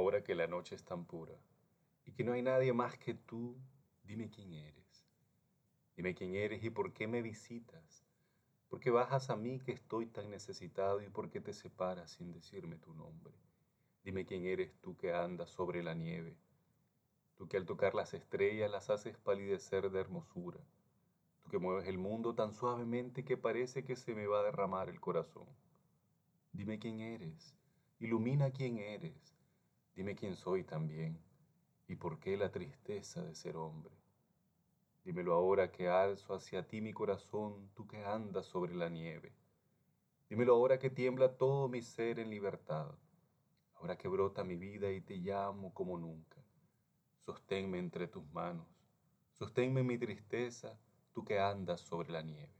ahora que la noche es tan pura y que no hay nadie más que tú, dime quién eres. Dime quién eres y por qué me visitas. ¿Por qué bajas a mí que estoy tan necesitado y por qué te separas sin decirme tu nombre? Dime quién eres tú que andas sobre la nieve, tú que al tocar las estrellas las haces palidecer de hermosura, tú que mueves el mundo tan suavemente que parece que se me va a derramar el corazón. Dime quién eres, ilumina quién eres, dime quién soy también y por qué la tristeza de ser hombre. Dímelo ahora que alzo hacia ti mi corazón, tú que andas sobre la nieve. Dímelo ahora que tiembla todo mi ser en libertad, ahora que brota mi vida y te llamo como nunca. Sosténme entre tus manos, sosténme mi tristeza, tú que andas sobre la nieve.